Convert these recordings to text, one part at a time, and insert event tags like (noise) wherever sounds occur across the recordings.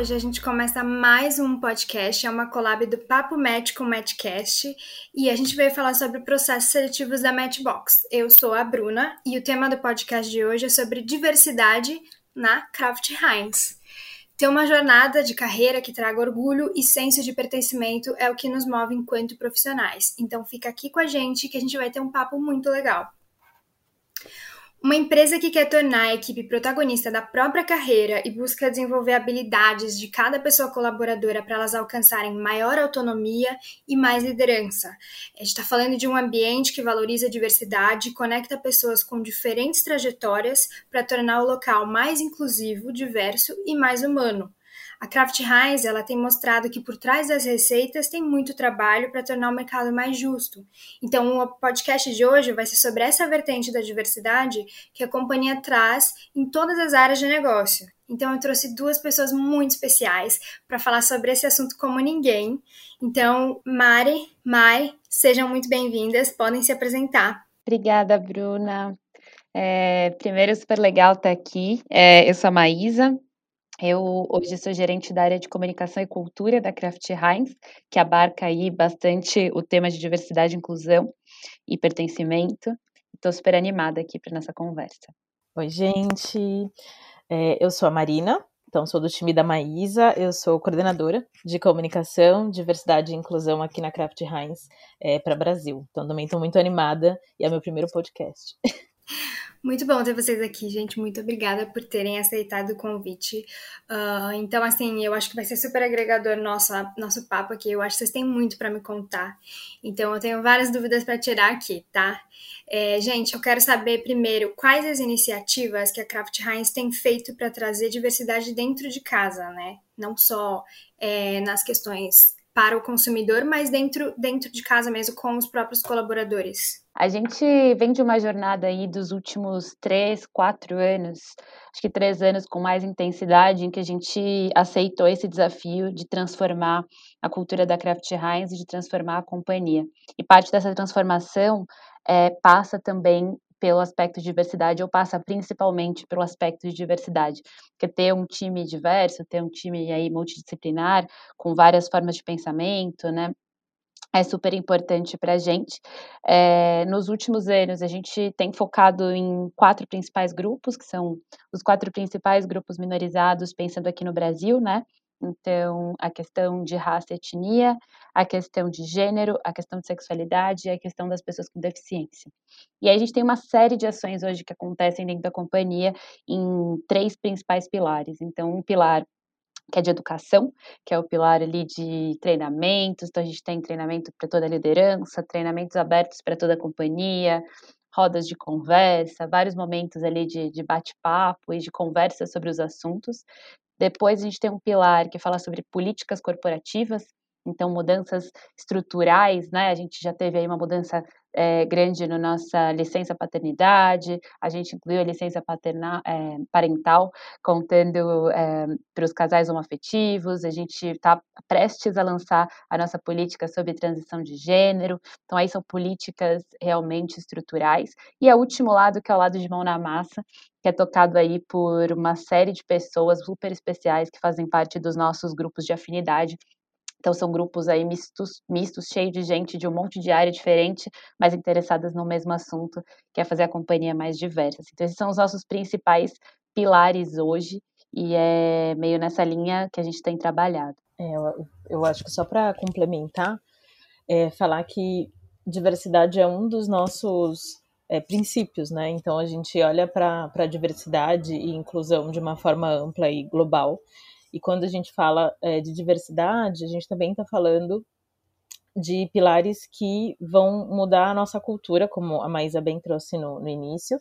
Hoje a gente começa mais um podcast, é uma collab do Papo Match com Matchcast, e a gente veio falar sobre processos seletivos da Matchbox. Eu sou a Bruna e o tema do podcast de hoje é sobre diversidade na Kraft Heinz. Ter uma jornada de carreira que traga orgulho e senso de pertencimento é o que nos move enquanto profissionais. Então fica aqui com a gente que a gente vai ter um papo muito legal. Uma empresa que quer tornar a equipe protagonista da própria carreira e busca desenvolver habilidades de cada pessoa colaboradora para elas alcançarem maior autonomia e mais liderança. A gente está falando de um ambiente que valoriza a diversidade e conecta pessoas com diferentes trajetórias para tornar o local mais inclusivo, diverso e mais humano. A Kraft Heinz ela tem mostrado que por trás das receitas tem muito trabalho para tornar o mercado mais justo. Então, o podcast de hoje vai ser sobre essa vertente da diversidade que a companhia traz em todas as áreas de negócio. Então, eu trouxe duas pessoas muito especiais para falar sobre esse assunto como ninguém. Então, Mari, Mai, sejam muito bem-vindas, podem se apresentar. Obrigada, Bruna. É, primeiro, super legal estar aqui. É, eu sou a Maísa, eu hoje sou gerente da área de comunicação e cultura da Kraft Heinz, que abarca aí bastante o tema de diversidade, inclusão e pertencimento. Estou super animada aqui para nossa conversa. Oi, gente. É, eu sou a Marina, então sou do time da Maísa, eu sou coordenadora de comunicação, diversidade e inclusão aqui na Kraft Heinz é, para Brasil. Então também estou muito animada e é meu primeiro podcast. (laughs) Muito bom ter vocês aqui, gente. Muito obrigada por terem aceitado o convite. Uh, então, assim, eu acho que vai ser super agregador nosso, nosso papo aqui. Eu acho que vocês têm muito para me contar. Então, eu tenho várias dúvidas para tirar aqui, tá? É, gente, eu quero saber primeiro quais as iniciativas que a Kraft Heinz tem feito para trazer diversidade dentro de casa, né? Não só é, nas questões para o consumidor, mas dentro, dentro de casa mesmo, com os próprios colaboradores? A gente vem de uma jornada aí dos últimos três, quatro anos, acho que três anos com mais intensidade, em que a gente aceitou esse desafio de transformar a cultura da Kraft Heinz e de transformar a companhia. E parte dessa transformação é, passa também pelo aspecto de diversidade ou passa principalmente pelo aspecto de diversidade, porque ter um time diverso, ter um time aí multidisciplinar, com várias formas de pensamento, né, é super importante para a gente. É, nos últimos anos, a gente tem focado em quatro principais grupos, que são os quatro principais grupos minorizados, pensando aqui no Brasil, né? Então, a questão de raça e etnia, a questão de gênero, a questão de sexualidade e a questão das pessoas com deficiência. E aí a gente tem uma série de ações hoje que acontecem dentro da companhia em três principais pilares. Então, um pilar que é de educação, que é o pilar ali de treinamentos, então a gente tem treinamento para toda a liderança, treinamentos abertos para toda a companhia, rodas de conversa, vários momentos ali de, de bate-papo e de conversa sobre os assuntos. Depois a gente tem um pilar que fala sobre políticas corporativas, então mudanças estruturais, né? A gente já teve aí uma mudança é, grande na nossa licença paternidade, a gente incluiu a licença paternal, é, parental, contando é, para os casais homoafetivos, a gente está prestes a lançar a nossa política sobre transição de gênero, então aí são políticas realmente estruturais, e o último lado, que é o lado de mão na massa, que é tocado aí por uma série de pessoas super especiais que fazem parte dos nossos grupos de afinidade. Então são grupos aí mistos, mistos, cheios de gente de um monte de área diferente, mas interessadas no mesmo assunto, que é fazer a companhia mais diversa. Então esses são os nossos principais pilares hoje e é meio nessa linha que a gente tem trabalhado. É, eu, eu acho que só para complementar, é, falar que diversidade é um dos nossos é, princípios, né? Então a gente olha para a diversidade e inclusão de uma forma ampla e global. E quando a gente fala é, de diversidade, a gente também está falando de pilares que vão mudar a nossa cultura, como a Maísa bem trouxe no, no início,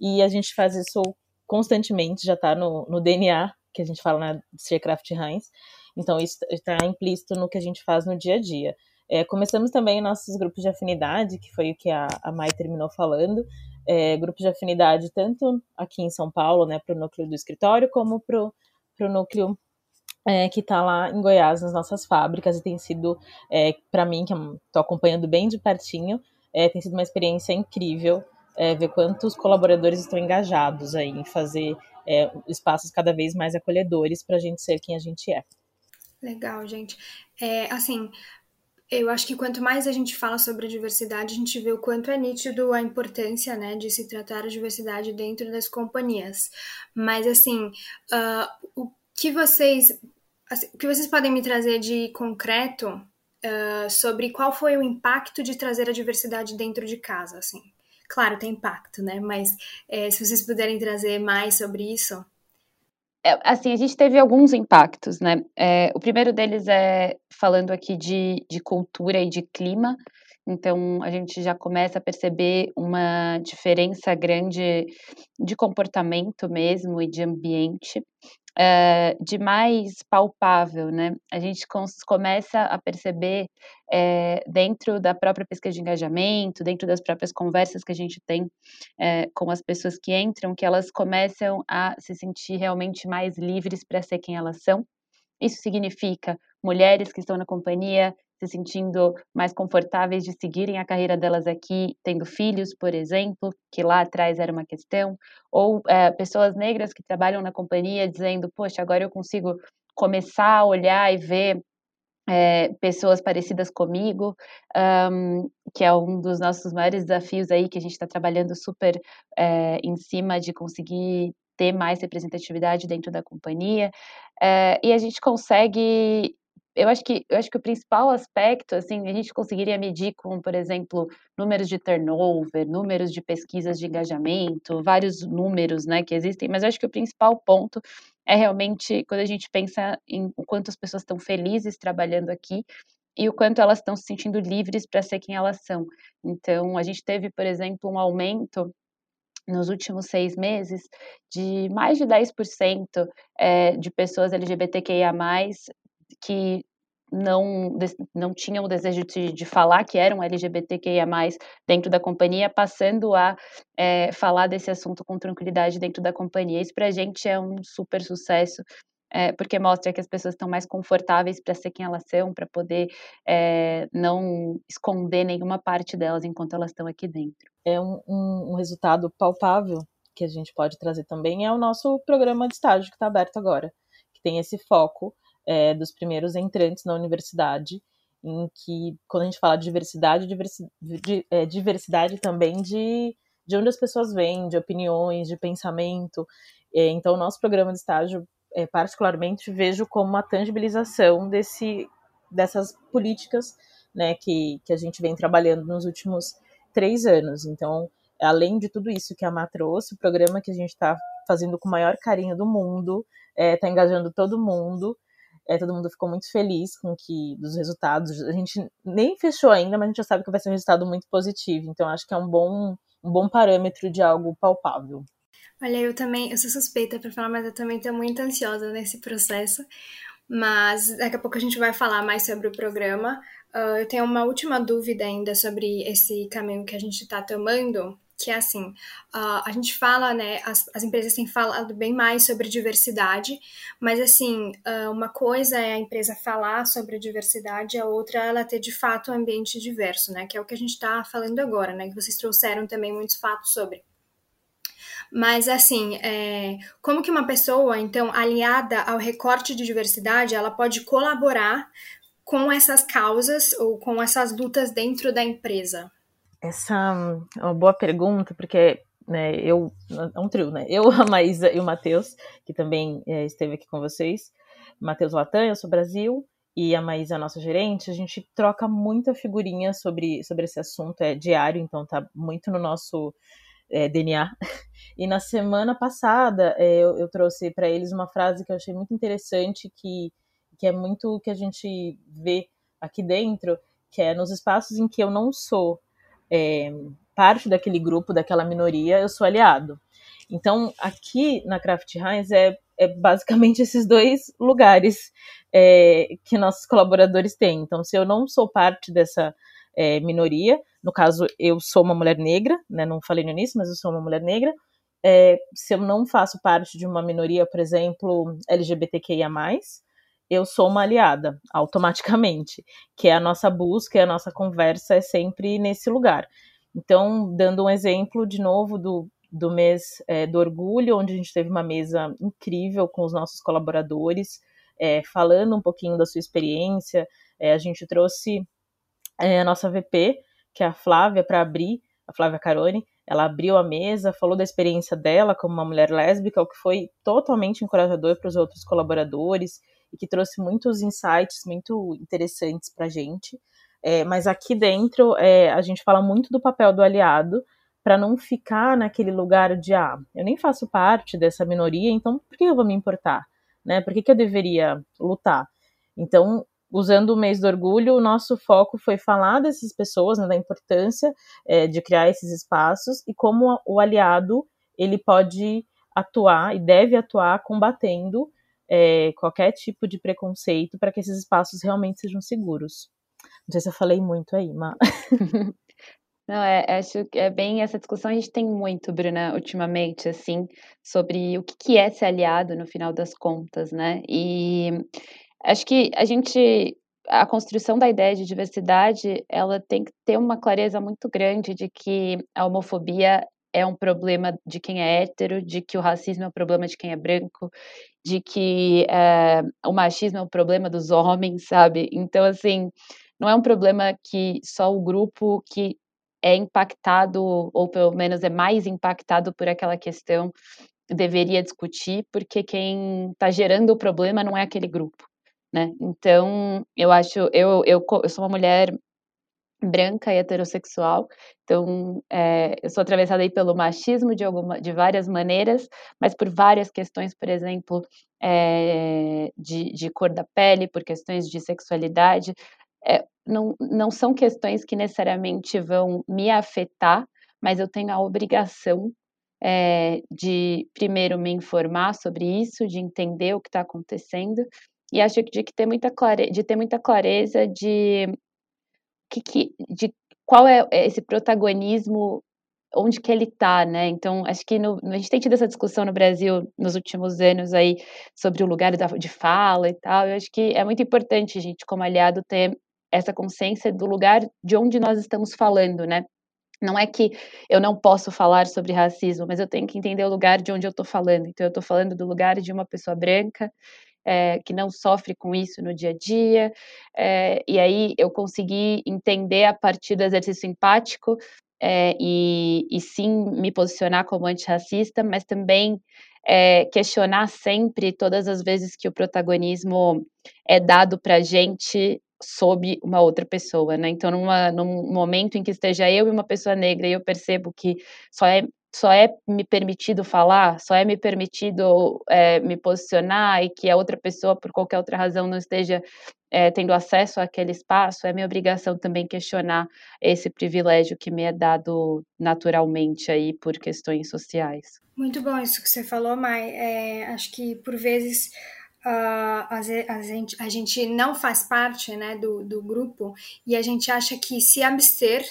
e a gente faz isso constantemente, já está no, no, DNA, que a gente fala na Craft Heinz, então isso está implícito no que a gente faz no dia a dia. É, começamos também nossos grupos de afinidade, que foi o que a, a Mai terminou falando. É, grupos de afinidade tanto aqui em São Paulo, né, para o núcleo do escritório, como para o núcleo é, que está lá em Goiás, nas nossas fábricas, e tem sido, é, para mim, que estou acompanhando bem de pertinho, é, tem sido uma experiência incrível é, ver quantos colaboradores estão engajados aí em fazer é, espaços cada vez mais acolhedores para a gente ser quem a gente é. Legal, gente. É, assim, eu acho que quanto mais a gente fala sobre a diversidade, a gente vê o quanto é nítido a importância, né, de se tratar a diversidade dentro das companhias. Mas, assim, uh, o que vocês, assim, que vocês podem me trazer de concreto uh, sobre qual foi o impacto de trazer a diversidade dentro de casa, assim? Claro, tem impacto, né? Mas é, se vocês puderem trazer mais sobre isso. É, assim, a gente teve alguns impactos, né? É, o primeiro deles é falando aqui de, de cultura e de clima. Então, a gente já começa a perceber uma diferença grande de comportamento mesmo e de ambiente é, de mais palpável, né? A gente começa a perceber é, dentro da própria pesquisa de engajamento, dentro das próprias conversas que a gente tem é, com as pessoas que entram, que elas começam a se sentir realmente mais livres para ser quem elas são. Isso significa mulheres que estão na companhia se sentindo mais confortáveis de seguirem a carreira delas aqui, tendo filhos, por exemplo, que lá atrás era uma questão, ou é, pessoas negras que trabalham na companhia dizendo, poxa, agora eu consigo começar a olhar e ver é, pessoas parecidas comigo, um, que é um dos nossos maiores desafios aí, que a gente está trabalhando super é, em cima de conseguir ter mais representatividade dentro da companhia, é, e a gente consegue eu acho que eu acho que o principal aspecto, assim, a gente conseguiria medir com, por exemplo, números de turnover, números de pesquisas de engajamento, vários números, né, que existem, mas eu acho que o principal ponto é realmente quando a gente pensa em o quanto as pessoas estão felizes trabalhando aqui e o quanto elas estão se sentindo livres para ser quem elas são. Então, a gente teve, por exemplo, um aumento nos últimos seis meses de mais de 10% é, de pessoas LGBTQIA+, que não, não tinham o desejo de, de falar que eram LGBTQIA+, dentro da companhia, passando a é, falar desse assunto com tranquilidade dentro da companhia. Isso para a gente é um super sucesso, é, porque mostra que as pessoas estão mais confortáveis para ser quem elas são, para poder é, não esconder nenhuma parte delas enquanto elas estão aqui dentro. É um, um, um resultado palpável que a gente pode trazer também, é o nosso programa de estágio que está aberto agora, que tem esse foco é, dos primeiros entrantes na universidade, em que, quando a gente fala de diversidade, diversi de, é, diversidade também de, de onde as pessoas vêm, de opiniões, de pensamento. É, então, o nosso programa de estágio, é, particularmente, vejo como uma tangibilização desse, dessas políticas né, que, que a gente vem trabalhando nos últimos três anos. Então, além de tudo isso que a Má trouxe, o programa que a gente está fazendo com o maior carinho do mundo, está é, engajando todo mundo, é, todo mundo ficou muito feliz com que dos resultados. A gente nem fechou ainda, mas a gente já sabe que vai ser um resultado muito positivo. Então acho que é um bom, um bom parâmetro de algo palpável. Olha, eu também, eu sou suspeita para falar, mas eu também estou muito ansiosa nesse processo. Mas daqui a pouco a gente vai falar mais sobre o programa. Uh, eu tenho uma última dúvida ainda sobre esse caminho que a gente está tomando, que é assim, uh, a gente fala, né, as, as empresas têm falado bem mais sobre diversidade, mas assim, uh, uma coisa é a empresa falar sobre diversidade, a outra é ela ter de fato um ambiente diverso, né, que é o que a gente está falando agora, né, que vocês trouxeram também muitos fatos sobre. Mas assim, é, como que uma pessoa, então, aliada ao recorte de diversidade, ela pode colaborar com essas causas ou com essas lutas dentro da empresa? Essa é uma boa pergunta, porque né, eu, é um trio, né? Eu, a Maísa e o Matheus, que também é, esteve aqui com vocês. Matheus Latam, eu sou Brasil, e a Maísa, nossa gerente, a gente troca muita figurinha sobre, sobre esse assunto, é diário, então tá muito no nosso é, DNA. (laughs) E na semana passada é, eu, eu, trouxe para eles uma frase que eu achei muito interessante, que, que é muito o que a gente vê aqui dentro, que é nos espaços em que eu não sou é, parte daquele grupo, daquela minoria, eu sou aliado. Então, aqui na Craft Heinz é, é basicamente (laughs) esses dois lugares é, que nossos colaboradores têm. Então, se eu não sou parte dessa é, minoria, no caso, eu sou uma mulher negra, né, não falei no início, mas eu sou uma mulher negra, é, se eu não faço parte de uma minoria, por exemplo, LGBTQIA+, eu sou uma aliada, automaticamente, que é a nossa busca e a nossa conversa é sempre nesse lugar. Então, dando um exemplo de novo do, do mês é, do orgulho, onde a gente teve uma mesa incrível com os nossos colaboradores, é, falando um pouquinho da sua experiência. É, a gente trouxe é, a nossa VP, que é a Flávia, para abrir, a Flávia Caroni, ela abriu a mesa, falou da experiência dela como uma mulher lésbica, o que foi totalmente encorajador para os outros colaboradores e que trouxe muitos insights muito interessantes para a gente. É, mas aqui dentro é, a gente fala muito do papel do aliado para não ficar naquele lugar de ah, eu nem faço parte dessa minoria, então por que eu vou me importar? Né? Por que, que eu deveria lutar? Então, usando o mês do orgulho, o nosso foco foi falar dessas pessoas, né, da importância é, de criar esses espaços e como o aliado ele pode atuar e deve atuar combatendo é, qualquer tipo de preconceito para que esses espaços realmente sejam seguros. Não sei se eu falei muito aí, mas. (laughs) Não, é, acho que é bem essa discussão a gente tem muito, Bruna, ultimamente, assim, sobre o que é ser aliado no final das contas, né? E acho que a gente, a construção da ideia de diversidade, ela tem que ter uma clareza muito grande de que a homofobia é um problema de quem é hétero, de que o racismo é um problema de quem é branco, de que é, o machismo é um problema dos homens, sabe? Então, assim, não é um problema que só o grupo que é impactado, ou pelo menos é mais impactado por aquela questão, deveria discutir, porque quem está gerando o problema não é aquele grupo, né? Então, eu acho, eu, eu, eu sou uma mulher branca e heterossexual, então é, eu sou atravessada aí pelo machismo de alguma, de várias maneiras, mas por várias questões, por exemplo, é, de, de cor da pele, por questões de sexualidade, é, não, não são questões que necessariamente vão me afetar, mas eu tenho a obrigação de primeiro me informar sobre isso, de entender o que está acontecendo, e acho que de que ter muita clare... de ter muita clareza de que, que, de qual é esse protagonismo, onde que ele está, né? Então, acho que no, a gente tem tido essa discussão no Brasil nos últimos anos aí sobre o lugar da, de fala e tal. Eu acho que é muito importante a gente, como aliado, ter essa consciência do lugar de onde nós estamos falando, né? Não é que eu não posso falar sobre racismo, mas eu tenho que entender o lugar de onde eu estou falando. Então, eu estou falando do lugar de uma pessoa branca é, que não sofre com isso no dia a dia, é, e aí eu consegui entender a partir do exercício empático é, e, e, sim me posicionar como antirracista, mas também questionar sempre todas as vezes que o protagonismo é dado para a gente sob uma outra pessoa, né? Então, numa, num momento em que esteja eu e uma pessoa negra e eu percebo que só é só é me permitido falar, só é me permitido é, me posicionar e que a outra pessoa, por qualquer outra razão, não esteja é, tendo acesso àquele espaço, é minha obrigação também questionar esse privilégio que me é dado naturalmente aí por questões sociais. Muito bom isso que você falou, Mai. É, acho que por vezes Uh, a, gente, a gente não faz parte né, do, do grupo e a gente acha que se abster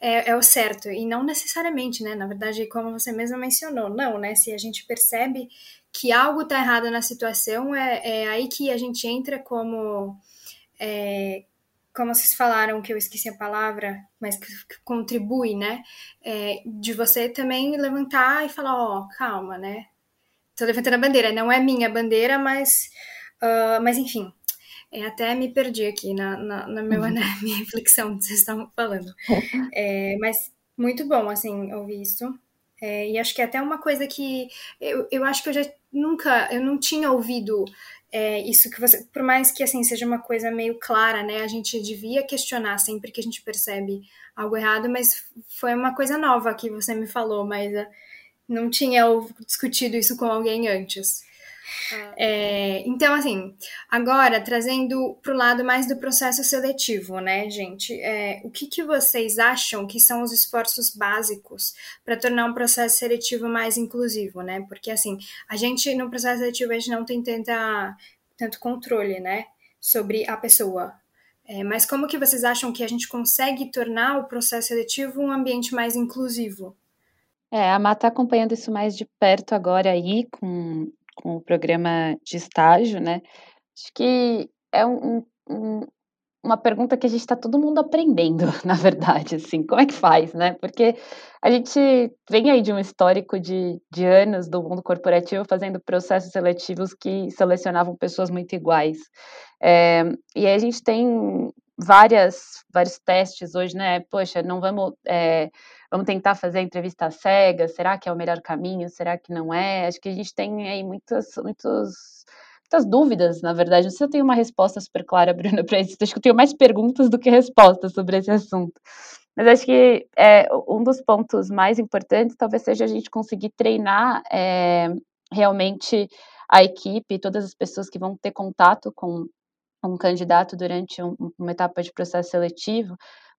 é, é, o certo, e não necessariamente, né? Na verdade, como você mesma mencionou, não, né? Se a gente percebe que algo está errado na situação, é, é, aí que a gente entra como. É, como vocês falaram, que eu esqueci a palavra, mas que, contribui, né? É, de você também levantar e falar: ó, oh, calma, né? Tô levantando a bandeira, não é minha bandeira, mas. Uh, mas enfim, é, até me perdi aqui na, na, na, meu, uhum. (laughs) na minha reflexão que vocês estavam falando. É, mas muito bom, assim, ouvir isso. É, e acho que é até uma coisa que eu, eu acho que eu já nunca, eu não tinha ouvido é, isso que você, por mais que assim seja uma coisa meio clara, né, a gente devia questionar sempre que a gente percebe algo errado, mas foi uma coisa nova que você me falou, mas uh, não tinha discutido isso com alguém antes. É, então, assim, agora trazendo para o lado mais do processo seletivo, né, gente? É, o que, que vocês acham que são os esforços básicos para tornar um processo seletivo mais inclusivo, né? Porque, assim, a gente no processo seletivo a gente não tem tanta, tanto controle, né, sobre a pessoa. É, mas como que vocês acham que a gente consegue tornar o processo seletivo um ambiente mais inclusivo? É, a Má está acompanhando isso mais de perto agora aí, com com o programa de estágio, né? Acho que é um, um, uma pergunta que a gente está todo mundo aprendendo, (laughs) na verdade, assim, como é que faz, né? Porque a gente vem aí de um histórico de, de anos do mundo corporativo fazendo processos seletivos que selecionavam pessoas muito iguais. É, e aí a gente tem várias, vários testes hoje, né? Poxa, não vamos, é, vamos tentar fazer a entrevista cega, será que é o melhor caminho, será que não é? Acho que a gente tem aí muitas, muitos muitas dúvidas, na verdade. Não sei se eu tenho uma resposta super clara, (laughs) Bruna, para isso. Acho que eu tenho mais perguntas do que respostas sobre esse assunto. Mas acho que é, um dos pontos mais importantes talvez seja a gente conseguir treinar é, realmente a equipe, todas as pessoas que vão ter contato com um candidato durante um, uma etapa de processo seletivo,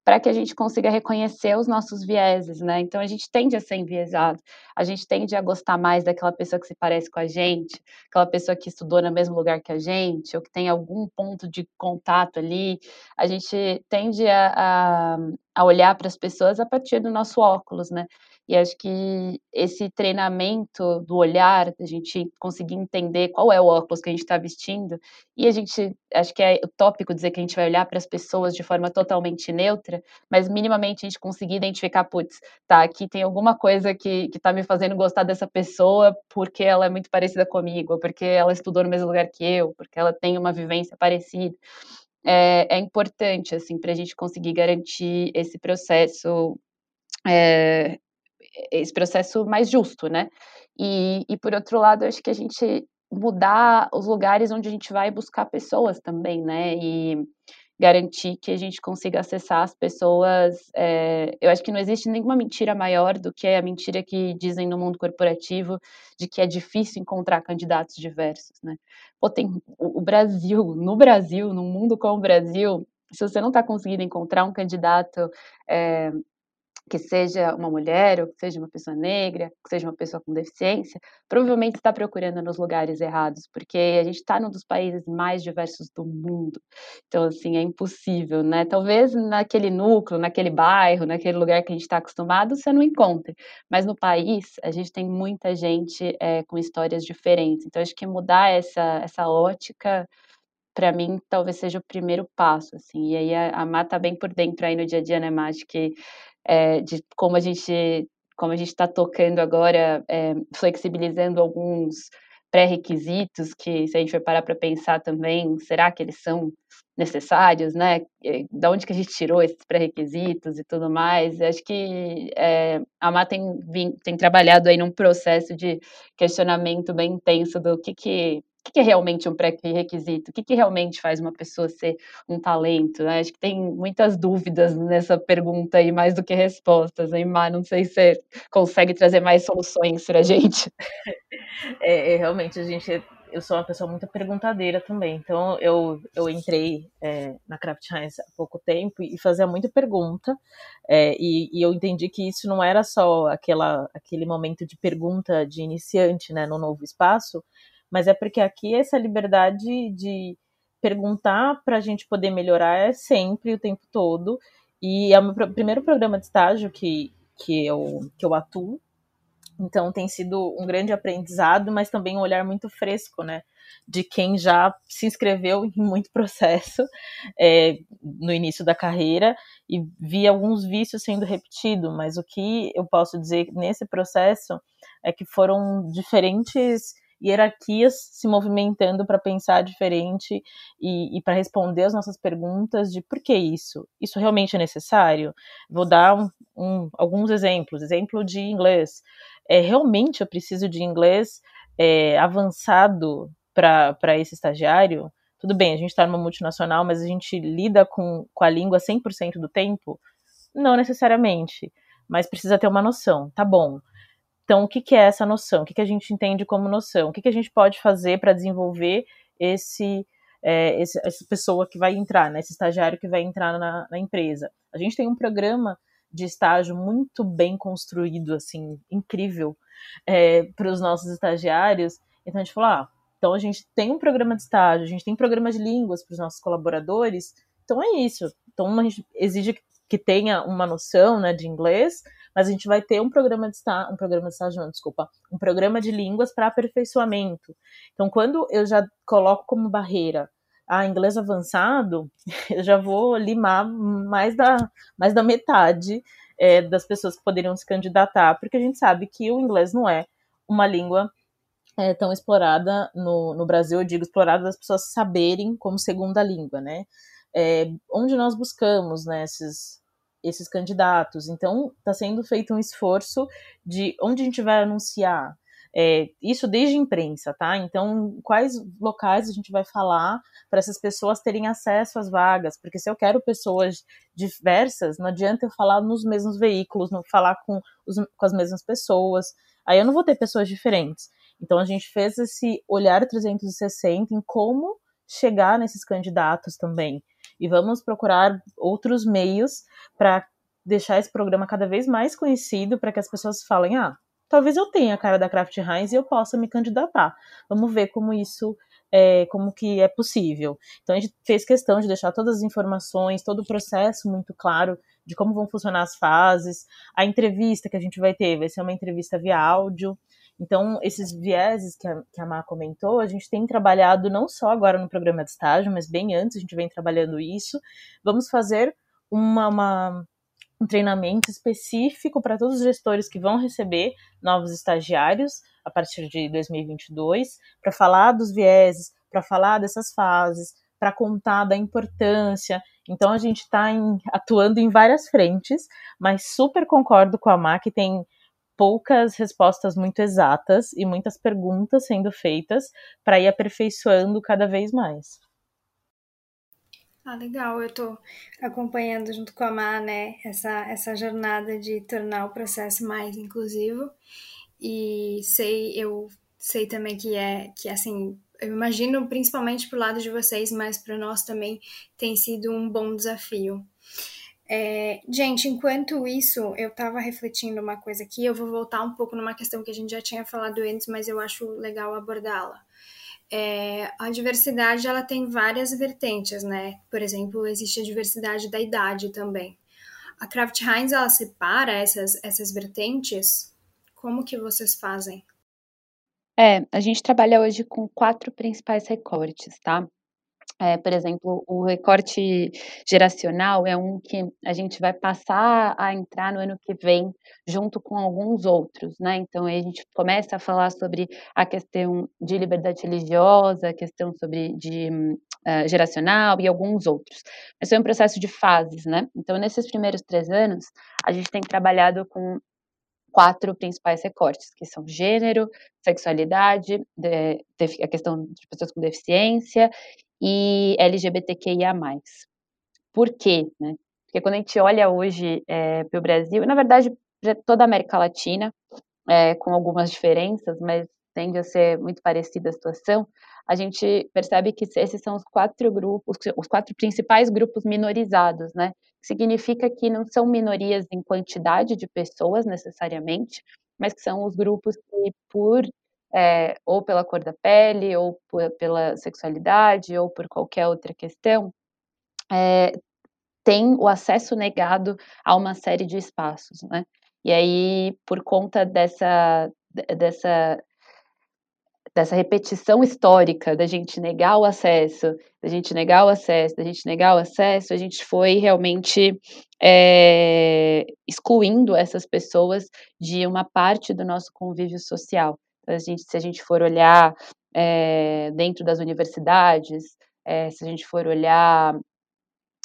para que a gente consiga reconhecer os nossos vieses, né? Então a gente tende a ser enviesado, a gente tende a gostar mais daquela pessoa que se parece com a gente, aquela pessoa que estudou no mesmo lugar que a gente, ou que tem algum ponto de contato ali. A gente tende a, a, a olhar para as pessoas a partir do nosso óculos, né? E acho que esse treinamento do olhar, a gente conseguir entender qual é o óculos que a gente está vestindo, e a gente, acho que é utópico dizer que a gente vai olhar para as pessoas de forma totalmente neutra, mas minimamente a gente conseguir identificar, putz, tá, aqui tem alguma coisa que, que tá me fazendo gostar dessa pessoa porque ela é muito parecida comigo, porque ela estudou no mesmo lugar que eu, porque ela tem uma vivência parecida. É, é importante, assim, para a gente conseguir garantir esse processo é, esse processo mais justo, né? E, e por outro lado, acho que a gente mudar os lugares onde a gente vai buscar pessoas também, né? E garantir que a gente consiga acessar as pessoas. É, eu acho que não existe nenhuma mentira maior do que a mentira que dizem no mundo corporativo de que é difícil encontrar candidatos diversos, né? Pô, tem o, Brasil, no Brasil, num mundo como o Brasil, se você não está conseguindo encontrar um candidato é, que seja uma mulher, ou que seja uma pessoa negra, que seja uma pessoa com deficiência, provavelmente está procurando nos lugares errados, porque a gente está num dos países mais diversos do mundo. Então, assim, é impossível, né? Talvez naquele núcleo, naquele bairro, naquele lugar que a gente está acostumado, você não encontre. Mas no país, a gente tem muita gente é, com histórias diferentes. Então, acho que mudar essa, essa ótica para mim, talvez seja o primeiro passo, assim, e aí a, a Má tá bem por dentro aí no dia a dia, né, Má, que é, de como a gente como a gente está tocando agora, é, flexibilizando alguns pré-requisitos que, se a gente for parar para pensar também, será que eles são necessários, né? Da onde que a gente tirou esses pré-requisitos e tudo mais? acho que é, a Má tem, tem trabalhado aí num processo de questionamento bem intenso do que que o que é realmente um pré-requisito? O que, que realmente faz uma pessoa ser um talento? Né? Acho que tem muitas dúvidas nessa pergunta aí, mais do que respostas, hein, Má? Não sei se você consegue trazer mais soluções para a gente. (laughs) É, é, realmente, a gente eu sou uma pessoa muito perguntadeira também. Então, eu, eu entrei é, na Craft Science há pouco tempo e fazia muita pergunta. É, e, e, eu entendi que isso não era só aquela, aquele momento de pergunta de iniciante né, no novo espaço, mas é porque aqui essa liberdade de perguntar para a gente poder melhorar é sempre, o tempo todo. E é o meu primeiro programa de estágio que, que, eu, que eu atuo. Então tem sido um grande aprendizado, mas também um olhar muito fresco, né? De quem já se inscreveu em muito processo é, (laughs) no início da carreira e vi alguns vícios sendo repetidos, mas o que eu posso dizer nesse processo é que foram diferentes hierarquias se movimentando para pensar diferente e, e para responder as nossas perguntas de por que isso? Isso realmente é necessário? Vou dar um, um, alguns exemplos. Exemplo de inglês. É, realmente eu preciso de inglês é, avançado para esse estagiário? Tudo bem, a gente está numa multinacional, mas a gente lida com, com a língua 100% do tempo? Não necessariamente, mas precisa ter uma noção. Tá bom, então, o que, que é essa noção? O que, que a gente entende como noção? O que, que a gente pode fazer para desenvolver esse, é, esse, essa pessoa que vai entrar, né, esse estagiário que vai entrar na, na empresa? A gente tem um programa de estágio muito bem construído, assim, incrível é, para os nossos estagiários. Então a gente falou, ah, então a gente tem um programa de estágio, a gente tem programa de línguas para os nossos colaboradores. Então é isso. Então a gente exige que tenha uma noção, né, de inglês, mas a gente vai ter um programa de estágio, um programa de estágio, não, desculpa, um programa de línguas para aperfeiçoamento. Então, quando eu já coloco como barreira ah, inglês avançado, (laughs) eu já vou limar mais da, mais da metade é, das pessoas que poderiam se candidatar, porque a gente sabe que o inglês não é uma língua é, tão explorada no, no Brasil, eu digo explorada das pessoas saberem como segunda língua, né? É, onde nós buscamos né, esses, esses candidatos. Então, está sendo feito um esforço de onde a gente vai anunciar. É, isso desde imprensa, tá? Então, quais locais a gente vai falar para essas pessoas terem acesso às vagas? Porque se eu quero pessoas diversas, não adianta eu falar nos mesmos veículos, não falar com, os, com as mesmas pessoas. Aí eu não vou ter pessoas diferentes. Então, a gente fez esse olhar 360 em como chegar nesses candidatos também e vamos procurar outros meios para deixar esse programa cada vez mais conhecido para que as pessoas falem: ah, talvez eu tenha a cara da Kraft Heinz e eu possa me candidatar. Vamos ver como isso é, como que é possível. Então a gente fez questão de deixar todas as informações, todo o processo muito claro de como vão funcionar as fases. A entrevista que a gente vai ter vai ser uma entrevista via áudio. Então, esses vieses que a, que a Má comentou, a gente tem trabalhado não só agora no programa de estágio, mas bem antes a gente vem trabalhando isso. Vamos fazer uma, uma um treinamento específico para todos os gestores que vão receber novos estagiários a partir de 2022, para falar dos vieses, para falar dessas fases, para contar da importância. Então a gente está atuando em várias frentes, mas super concordo com a Má que tem poucas respostas muito exatas e muitas perguntas sendo feitas para ir aperfeiçoando cada vez mais. Ah, legal, eu estou acompanhando junto com a Má, né, essa, essa jornada de tornar o processo mais inclusivo e sei, eu sei também que é, que assim, eu imagino principalmente para o lado de vocês, mas para nós também tem sido um bom desafio. É, gente, enquanto isso, eu estava refletindo uma coisa aqui, eu vou voltar um pouco numa questão que a gente já tinha falado antes, mas eu acho legal abordá-la. É, a diversidade ela tem várias vertentes, né? Por exemplo, existe a diversidade da idade também. A Kraft Heinz ela separa essas essas vertentes. Como que vocês fazem? É, a gente trabalha hoje com quatro principais recortes, tá? É, por exemplo, o recorte geracional é um que a gente vai passar a entrar no ano que vem, junto com alguns outros, né? Então, a gente começa a falar sobre a questão de liberdade religiosa, a questão sobre de uh, geracional e alguns outros. Mas é um processo de fases, né? Então, nesses primeiros três anos, a gente tem trabalhado com quatro principais recortes, que são gênero, sexualidade, de, de, a questão de pessoas com deficiência e LGBTQIA+. Por quê? Né? Porque quando a gente olha hoje é, para o Brasil, na verdade, toda a América Latina, é, com algumas diferenças, mas tende a ser muito parecida a situação, a gente percebe que esses são os quatro grupos, os quatro principais grupos minorizados, né? Significa que não são minorias em quantidade de pessoas necessariamente, mas que são os grupos que, por é, ou pela cor da pele, ou por, pela sexualidade, ou por qualquer outra questão, é, tem o acesso negado a uma série de espaços, né? E aí, por conta dessa, dessa, dessa repetição histórica da gente negar o acesso, da gente negar o acesso, da gente negar o acesso, a gente foi realmente é, excluindo essas pessoas de uma parte do nosso convívio social a gente, se a gente for olhar é, dentro das universidades, é, se a gente for olhar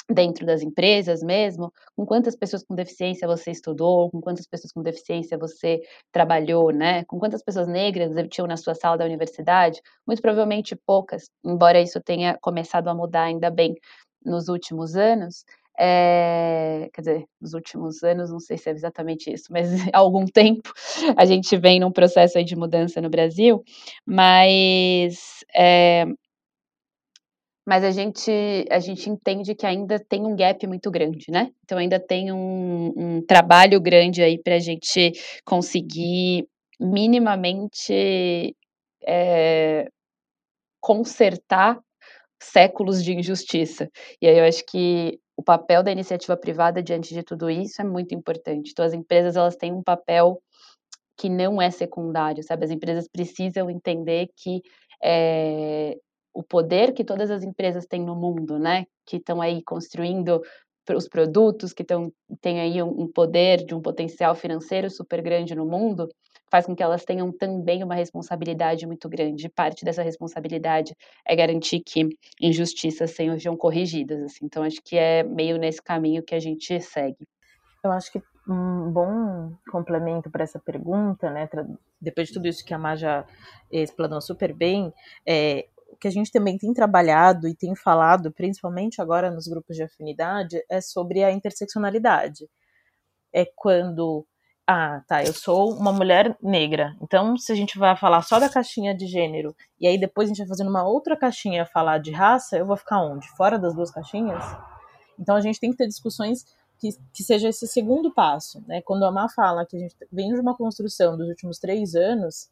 dentro das empresas mesmo, com quantas pessoas com deficiência você estudou, com quantas pessoas com deficiência você trabalhou, né? Com quantas pessoas negras tinham na sua sala da universidade? Muito provavelmente poucas, embora isso tenha começado a mudar ainda bem nos últimos anos. É, quer dizer, nos últimos anos, não sei se é exatamente isso, mas (laughs) há algum tempo a gente vem num processo de mudança no Brasil, mas é, mas a gente, a gente entende que ainda tem um gap muito grande, né? Então ainda tem um, um trabalho grande aí para a gente conseguir minimamente é, consertar séculos de injustiça. E aí eu acho que o papel da iniciativa privada diante de tudo isso é muito importante. Então, as empresas elas têm um papel que não é secundário, sabe? As empresas precisam entender que é, o poder que todas as empresas têm no mundo, né? Que estão aí construindo os produtos, que tão, têm aí um, poder de um potencial financeiro super grande no mundo, faz com que elas tenham também uma responsabilidade muito grande. Parte dessa responsabilidade é garantir que injustiças sejam corrigidas. Assim. Então, acho que é meio nesse caminho que a gente segue. Eu acho que um bom complemento para essa pergunta, né, depois de tudo isso que a Má já explanou super bem, é, o que a gente também tem trabalhado e tem falado, principalmente agora nos grupos de afinidade, é sobre a interseccionalidade. É quando, ah, tá, eu sou uma mulher negra, então se a gente vai falar só da caixinha de gênero, e aí depois a gente vai fazendo uma outra caixinha falar de raça, eu vou ficar onde? Fora das duas caixinhas? Então a gente tem que ter discussões que, que seja esse segundo passo, né? Quando a Má fala que a gente vem de uma construção dos últimos três anos,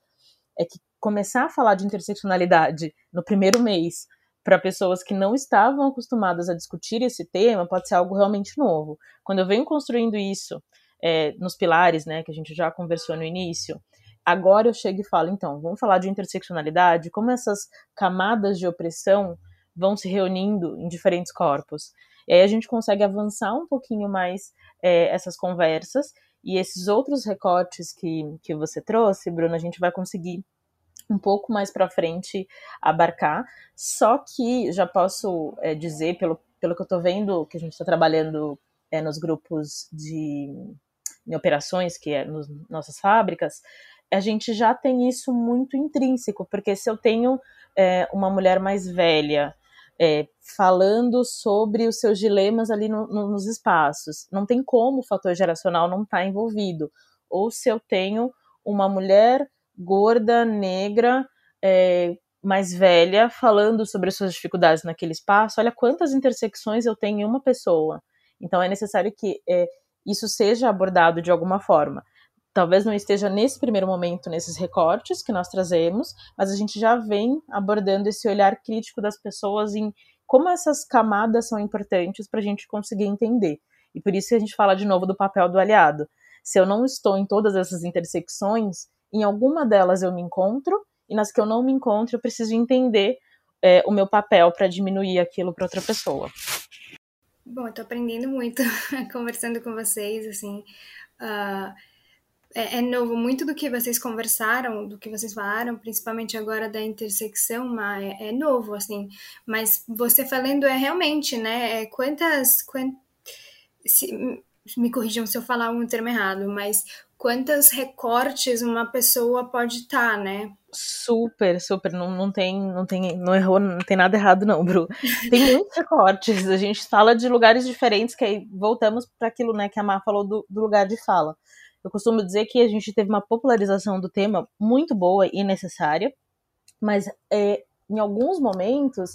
é que começar a falar de interseccionalidade no primeiro mês para pessoas que não estavam acostumadas a discutir esse tema pode ser algo realmente novo. Quando eu venho construindo isso é, nos pilares, né, que a gente já conversou no início, agora eu chego e falo, então, vamos falar de interseccionalidade, como essas camadas de opressão vão se reunindo em diferentes corpos. E aí a gente consegue avançar um pouquinho mais é, essas conversas e esses outros recortes que, que você trouxe, Bruno, a gente vai conseguir um pouco mais para frente abarcar. Só que já posso é, dizer, pelo, pelo que eu estou vendo, que a gente está trabalhando é, nos grupos de em operações, que é nas nossas fábricas, a gente já tem isso muito intrínseco, porque se eu tenho é, uma mulher mais velha é, falando sobre os seus dilemas ali no, no, nos espaços. Não tem como o fator geracional não estar tá envolvido. Ou se eu tenho uma mulher gorda, negra, é, mais velha, falando sobre as suas dificuldades naquele espaço, olha quantas intersecções eu tenho em uma pessoa. Então é necessário que é, isso seja abordado de alguma forma talvez não esteja nesse primeiro momento nesses recortes que nós trazemos, mas a gente já vem abordando esse olhar crítico das pessoas em como essas camadas são importantes para a gente conseguir entender. E por isso que a gente fala de novo do papel do aliado. Se eu não estou em todas essas intersecções, em alguma delas eu me encontro, e nas que eu não me encontro, eu preciso entender é, o meu papel para diminuir aquilo para outra pessoa. Bom, tô aprendendo muito (laughs) conversando com vocês, assim. Uh é, é, novo muito do que vocês conversaram, do que vocês falaram, principalmente agora da intersecção, mas é, é novo, assim. Mas você falando é realmente, né? É quantas. quant, se, me corrijam se eu falar um termo errado, mas quantas recortes uma pessoa pode estar, tá, né? Super, super, não, não tem, não tem, não errou, não tem nada errado não, Bru. (laughs) Tem muitos recortes, a gente fala de lugares diferentes, que aí voltamos para aquilo, né, que a Mar falou do, do lugar de fala. Eu costumo dizer que a gente teve uma popularização do tema muito boa e necessária, mas é, em alguns momentos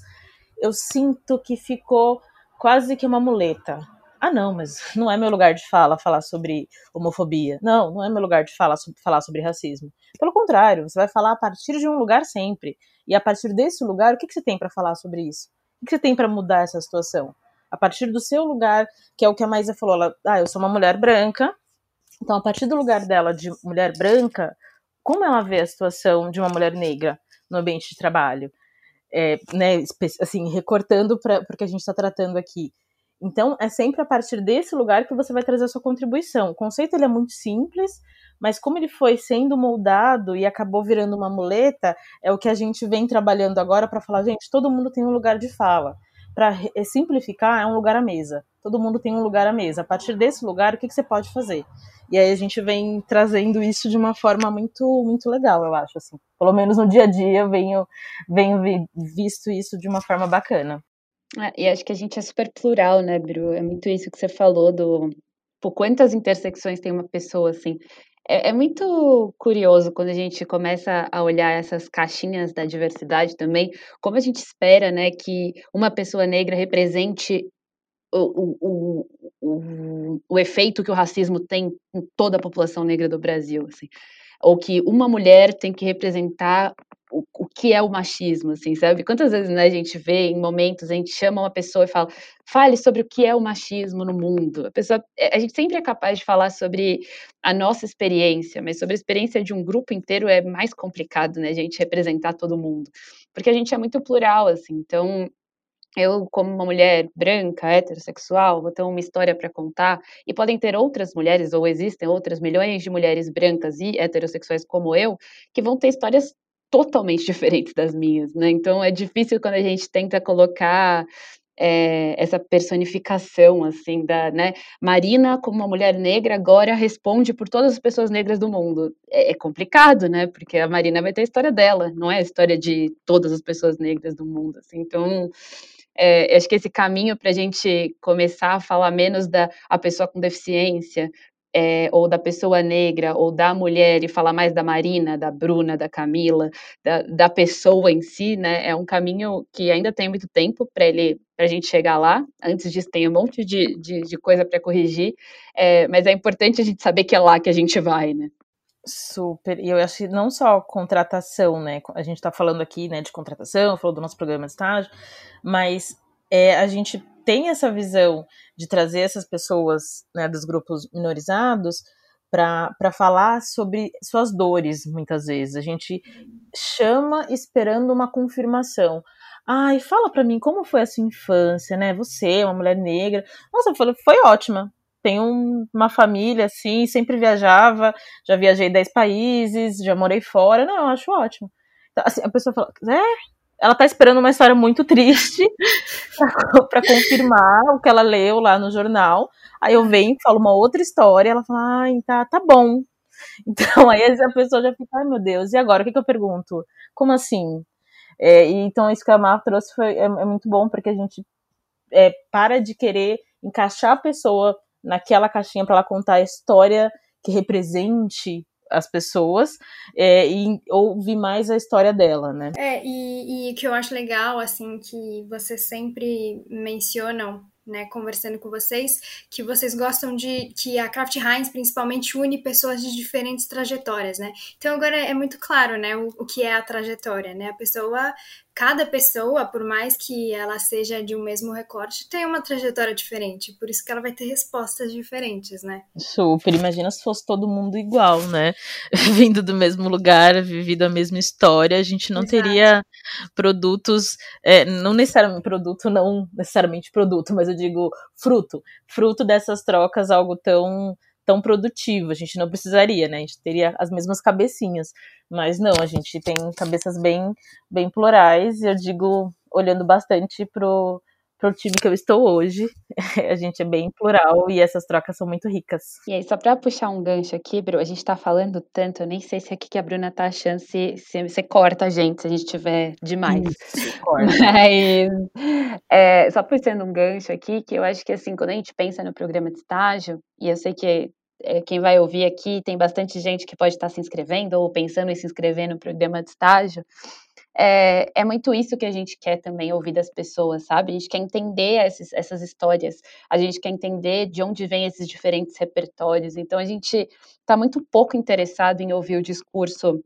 eu sinto que ficou quase que uma muleta. Ah, não, mas (laughs) não é meu lugar de fala falar sobre homofobia. Não, não é meu lugar de fala falar sobre racismo. Pelo contrário, você vai falar a partir de um lugar sempre. E a partir desse lugar, o que, que você tem para falar sobre isso? O que você tem para mudar essa situação? A partir do seu lugar, que é o que a Maísa falou, ela, ah, eu sou uma mulher branca, então, a partir do lugar dela de mulher branca, como ela vê a situação de uma mulher negra no ambiente de trabalho? É, né, assim, recortando para o que a gente está tratando aqui. Então, é sempre a partir desse lugar que você vai trazer a sua contribuição. O conceito ele é muito simples, mas como ele foi sendo moldado e acabou virando uma muleta, é o que a gente vem trabalhando agora para falar, gente, todo mundo tem um lugar de fala. Para simplificar, é um lugar à mesa. Todo mundo tem um lugar à mesa. A partir desse lugar, o que, que você pode fazer? E aí a gente vem trazendo isso de uma forma muito muito legal, eu acho assim. Pelo menos no dia a dia eu venho venho visto isso de uma forma bacana. É, e acho que a gente é super plural, né, Bru? É muito isso que você falou do por quantas intersecções tem uma pessoa assim. É, é, muito curioso quando a gente começa a olhar essas caixinhas da diversidade também, como a gente espera, né, que uma pessoa negra represente o, o, o, o, efeito que o racismo tem em toda a população negra do Brasil, assim. Ou que uma mulher tem que representar o, o que é o machismo, assim, sabe? Quantas vezes né, a gente vê em momentos, a gente chama uma pessoa e fala, fale sobre o que é o machismo no mundo. A pessoa, é, a gente sempre é capaz de falar sobre a nossa experiência, mas sobre a experiência de um grupo inteiro é mais complicado, né, a gente representar todo mundo, porque a gente é muito plural, assim, então eu, como uma mulher branca, heterossexual, vou ter uma história para contar, e podem ter outras mulheres, ou existem outras milhões de mulheres brancas e heterossexuais como eu, que vão ter histórias totalmente (laughs) diferentes das minhas, né? Então é difícil quando a gente tenta colocar é, essa personificação assim da, né? Marina como uma mulher negra agora responde por todas as pessoas negras do mundo. É, é, complicado, né? Porque a Marina vai ter a história dela, não é a história de todas as pessoas negras do mundo. Assim. Então é, acho que esse caminho para a gente começar a falar menos da a pessoa com deficiência, é, ou da pessoa negra, ou da mulher, e falar mais da Marina, da Bruna, da Camila, da, da pessoa em si, né? É um caminho que ainda tem muito tempo para ele para a gente chegar lá. Antes disso, tem um monte de, de, de coisa para corrigir, é, mas é importante a gente saber que é lá que a gente vai, né? Super. E eu acho que não só contratação, né? A gente está falando aqui, né, de contratação, falou do nosso programa de estágio, mas é, a gente tem essa visão de trazer essas pessoas, né, dos grupos minorizados para falar sobre suas dores, muitas vezes. A gente chama esperando uma confirmação. Ai, fala para mim como foi a sua infância, né? Você, uma mulher negra. Nossa, foi, foi ótima tenho uma família assim, sempre viajava, já viajei 10 países, já morei fora. Não, eu acho ótimo. Então, assim, a pessoa fala, é, ela tá esperando uma história muito triste (laughs) para confirmar o que ela leu lá no jornal. Aí eu venho, falo uma outra história, ela fala, ai, tá, tá bom. (laughs) Então aí a pessoa já fica, ai meu Deus, e agora o que, que eu pergunto? Como assim? É, então isso que a Mar trouxe foi, é, é muito bom, porque a gente é, para de querer encaixar a pessoa naquela caixinha para ela contar a história que represente as pessoas é, e ouvir mais a história dela, né? É, e, o que eu acho legal, assim, que vocês sempre mencionam né, conversando com vocês, que vocês gostam de que a Kraft Heinz principalmente une pessoas de diferentes trajetórias, né? Então agora é muito claro, né, o, o que é a trajetória, né? A pessoa cada pessoa, por mais que ela seja de um mesmo recorte, tem uma trajetória diferente, por isso que ela vai ter respostas diferentes, né? Super, imagina se fosse todo mundo igual, né? (laughs) Vindo do mesmo lugar, vivido a mesma história, a gente não Exato. teria produtos, é, não necessariamente produto, não necessariamente produto, mas eu digo fruto, fruto dessas trocas, algo tão tão produtivo. A gente não precisaria, né? A gente teria as mesmas cabecinhas. Mas não, a gente tem cabeças bem, bem plurais. E eu digo, olhando bastante pro, pro time que eu estou hoje. (laughs) a gente é bem plural e essas trocas são muito ricas. E aí, só para puxar um gancho aqui, Bru, a gente tá falando tanto, eu nem sei se aqui que a Bruna tá achando se, se você corta a gente, se a gente tiver demais. Isso, corta. (laughs) Mas, é, só puxando um gancho aqui, que eu acho que assim, quando a gente pensa no programa de estágio, e eu sei que é, quem vai ouvir aqui, tem bastante gente que pode estar se inscrevendo ou pensando em se inscrever no programa de estágio. É, é muito isso que a gente quer também ouvir das pessoas, sabe? A gente quer entender esses, essas histórias, a gente quer entender de onde vêm esses diferentes repertórios. Então, a gente está muito pouco interessado em ouvir o discurso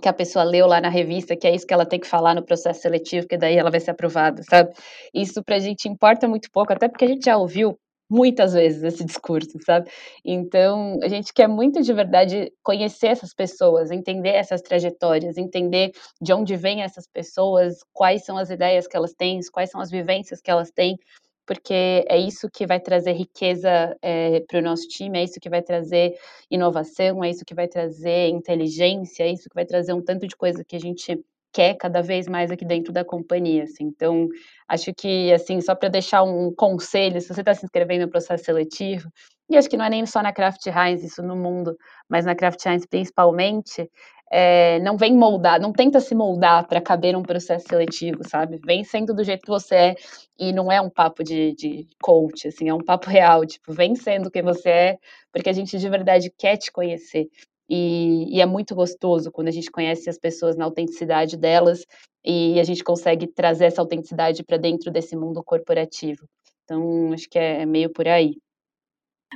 que a pessoa leu lá na revista, que é isso que ela tem que falar no processo seletivo, que daí ela vai ser aprovada, sabe? Isso para a gente importa muito pouco, até porque a gente já ouviu muitas vezes esse discurso, sabe? Então, a gente quer muito de verdade conhecer essas pessoas, entender essas trajetórias, entender de onde vêm essas pessoas, quais são as ideias que elas têm, quais são as vivências que elas têm, porque é isso que vai trazer riqueza é, para o nosso time, é isso que vai trazer inovação, é isso que vai trazer inteligência, é isso que vai trazer um tanto de coisa que a gente quer cada vez mais aqui dentro da companhia. Assim. Então, acho que, assim, só para deixar um conselho, se você está se inscrevendo no processo seletivo, e acho que não é nem só na Kraft Heinz, isso no mundo, mas na Kraft Heinz principalmente, é, não vem moldar, não tenta se moldar para caber um processo seletivo, sabe? Vem sendo do jeito que você é, e não é um papo de, de coach, assim, é um papo real, tipo, vem sendo o que você é, porque a gente de verdade quer te conhecer. E, e, é muito gostoso quando a gente conhece as pessoas na autenticidade delas e a gente consegue trazer essa autenticidade para dentro desse mundo corporativo. Então, acho que é meio por aí.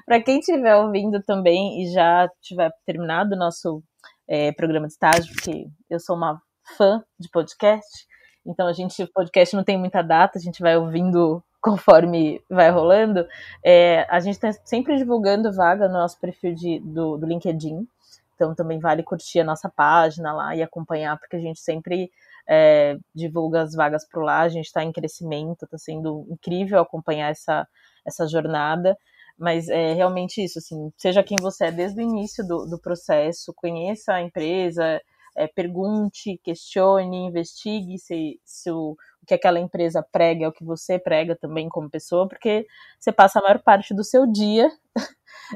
Para quem estiver ouvindo também e já tiver terminado o nosso é, programa de estágio, porque eu sou uma fã de podcast. Então a gente, podcast não tem muita data, a gente vai ouvindo (laughs) conforme vai rolando. É, a gente está sempre divulgando vaga no nosso perfil de, do, do LinkedIn. Então também vale curtir a nossa página lá e acompanhar, porque a gente sempre é, divulga as vagas por lá, a gente está em crescimento, está sendo incrível acompanhar essa, essa jornada. Mas é realmente isso, assim, seja quem você é desde o início do, do processo, conheça a empresa, é, pergunte, questione, investigue se, se o, o que aquela empresa prega é o que você prega também como pessoa, porque você passa a maior parte do seu dia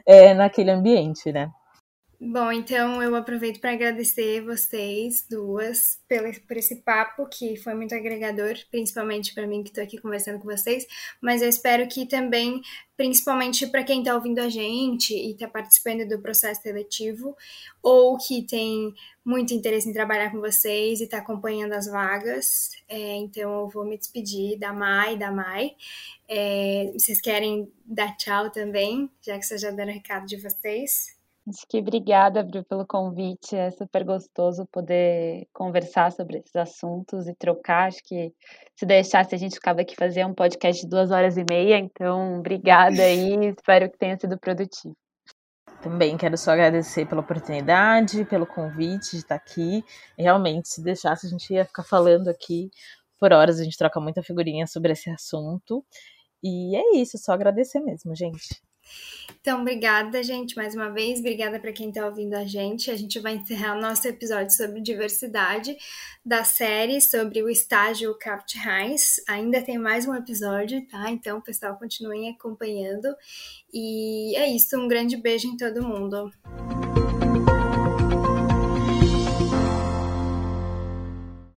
é, (laughs) naquele ambiente, né? Bom, então eu aproveito para agradecer vocês duas pelo, por esse papo que foi muito agregador, principalmente para mim que estou aqui conversando com vocês, mas eu espero que também, principalmente para quem está ouvindo a gente e está participando do processo seletivo, ou que tem muito interesse em trabalhar com vocês e está acompanhando as vagas, é, então eu vou me despedir da Mai, da Mai. É, vocês querem dar tchau também, já que vocês já deram recado de vocês? Acho que obrigada, Bru, pelo convite. É super gostoso poder conversar sobre esses assuntos e trocar. Acho que se deixasse, a gente ficava aqui fazer um podcast de duas horas e meia. Então, obrigada aí. Espero que tenha sido produtivo. Também quero só agradecer pela oportunidade, pelo convite de estar aqui. Realmente, se deixasse, a gente ia ficar falando aqui por horas. A gente troca muita figurinha sobre esse assunto. E é isso, só agradecer mesmo, gente. Então, obrigada, gente, mais uma vez. Obrigada para quem está ouvindo a gente. A gente vai encerrar o nosso episódio sobre diversidade da série sobre o estágio Capt Heinz. Ainda tem mais um episódio, tá? Então, pessoal, continuem acompanhando. E é isso. Um grande beijo em todo mundo.